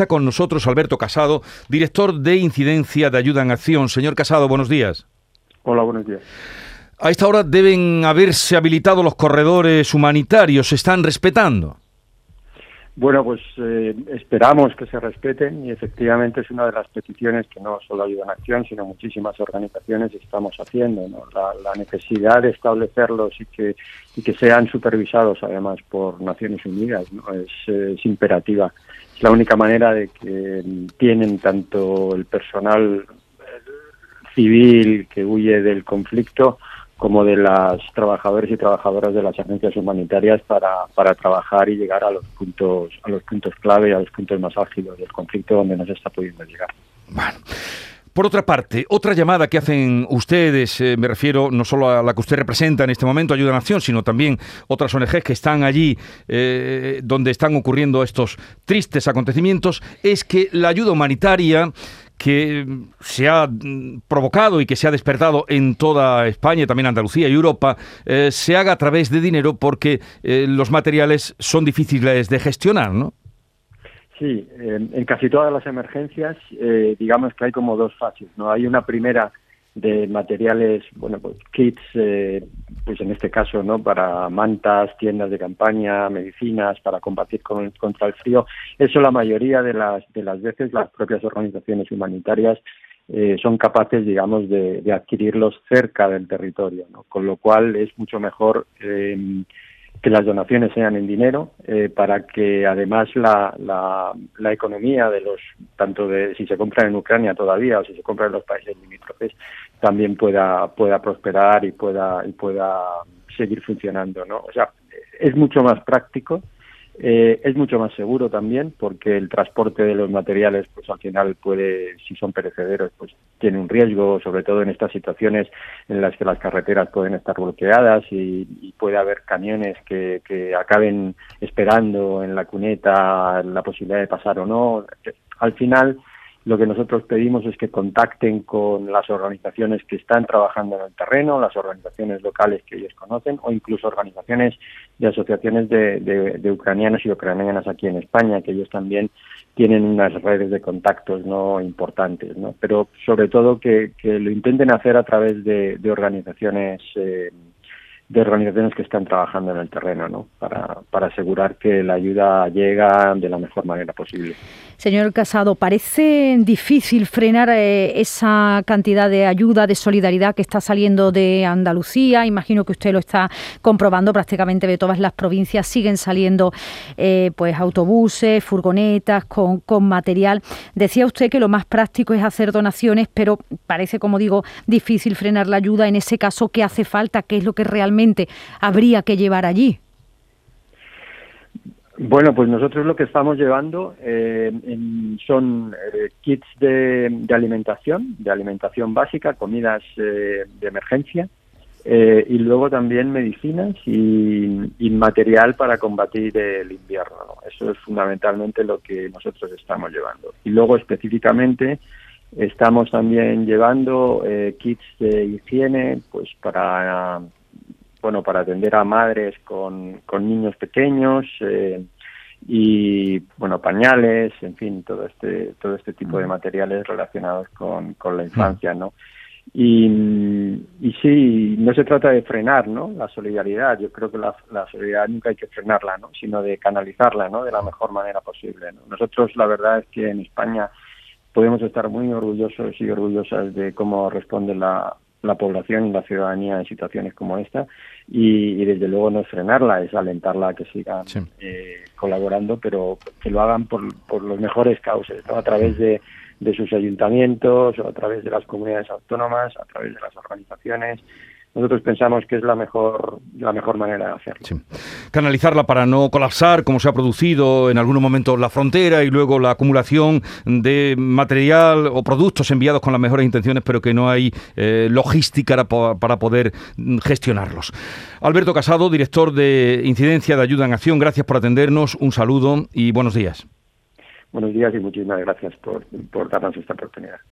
está con nosotros Alberto Casado, director de Incidencia de Ayuda en Acción. Señor Casado, buenos días. Hola, buenos días. A esta hora deben haberse habilitado los corredores humanitarios. ¿Se están respetando? Bueno, pues eh, esperamos que se respeten y efectivamente es una de las peticiones que no solo Ayuda en Acción, sino muchísimas organizaciones estamos haciendo. La, necesidad de establecerlos y que, y que sean supervisados además por Naciones Unidas es, imperativa. Es la única manera de que tienen tanto el personal civil que huye del conflicto como de las trabajadores y trabajadoras de las agencias humanitarias para, para trabajar y llegar a los puntos a los puntos clave, a los puntos más álgidos del conflicto donde no se está pudiendo llegar. Bueno. Por otra parte, otra llamada que hacen ustedes, eh, me refiero no solo a la que usted representa en este momento, Ayuda a Nación, sino también otras ONGs que están allí eh, donde están ocurriendo estos tristes acontecimientos, es que la ayuda humanitaria que se ha mm, provocado y que se ha despertado en toda España, también Andalucía y Europa, eh, se haga a través de dinero porque eh, los materiales son difíciles de gestionar, ¿no? Sí, en casi todas las emergencias, eh, digamos que hay como dos fases, ¿no? Hay una primera de materiales, bueno, pues kits, eh, pues en este caso, ¿no? Para mantas, tiendas de campaña, medicinas, para combatir con, contra el frío. Eso la mayoría de las, de las veces las propias organizaciones humanitarias eh, son capaces, digamos, de, de, adquirirlos cerca del territorio, ¿no? Con lo cual es mucho mejor eh, que las donaciones sean en dinero eh, para que además la, la, la, economía de los tanto de si se compra en Ucrania todavía o si se compra en los países limítrofes también pueda pueda prosperar y pueda y pueda seguir funcionando no o sea es mucho más práctico eh, es mucho más seguro también porque el transporte de los materiales, pues al final puede, si son perecederos, pues tiene un riesgo, sobre todo en estas situaciones en las que las carreteras pueden estar bloqueadas y, puede haber camiones que, acaben esperando en la cuneta la posibilidad de pasar o no. Al final, lo que nosotros pedimos es que contacten con las organizaciones que están trabajando en el terreno, las organizaciones locales que ellos conocen o incluso organizaciones de asociaciones de, ucranianos y ucranianas aquí en España, que ellos también tienen unas redes de contactos no importantes, ¿no? Pero sobre todo que, que lo intenten hacer a través de, de organizaciones eh, de organizaciones que están trabajando en el terreno, ¿no? Para, para asegurar que la ayuda llega de la mejor manera posible. Señor Casado, parece difícil frenar eh, esa cantidad de ayuda, de solidaridad que está saliendo de Andalucía. Imagino que usted lo está comprobando prácticamente de todas las provincias. Siguen saliendo eh, pues autobuses, furgonetas con, con material. Decía usted que lo más práctico es hacer donaciones, pero parece, como digo, difícil frenar la ayuda. En ese caso, ¿qué hace falta? ¿Qué es lo que realmente habría que llevar allí? Bueno, pues nosotros lo que estamos llevando eh, son eh, kits de, alimentación, de alimentación básica, comidas eh, de emergencia y luego también medicinas y, material para combatir el invierno. Eso es fundamentalmente lo que nosotros estamos llevando. Y luego específicamente estamos también llevando kits de higiene, pues para bueno, para atender a madres con, con niños pequeños eh, y, bueno, pañales, en fin, todo este, todo este tipo de materiales relacionados con, con la infancia, ¿no? Y, y sí, no se trata de frenar, ¿no? La solidaridad, yo creo que la, la solidaridad nunca hay que frenarla, ¿no? Sino de canalizarla, ¿no? De la mejor manera posible, ¿no? Nosotros, la verdad es que en España podemos estar muy orgullosos y orgullosas de cómo responde la, la población y la ciudadanía en situaciones como esta y, desde luego no es frenarla, es alentarla a que sigan eh, colaborando, pero que lo hagan por, por los mejores cauces, a través de, de sus ayuntamientos, o a través de las comunidades autónomas, a través de las organizaciones, nosotros pensamos que es la mejor la mejor manera de hacerlo. Canalizarla para no colapsar, como se ha producido en algún momento la frontera y luego la acumulación de material o productos enviados con las mejores intenciones, pero que no hay eh, logística para, poder gestionarlos. Alberto Casado, director de Incidencia de Ayuda en Acción, gracias por atendernos, un saludo y buenos días. Buenos días y muchísimas gracias por, por darnos esta oportunidad.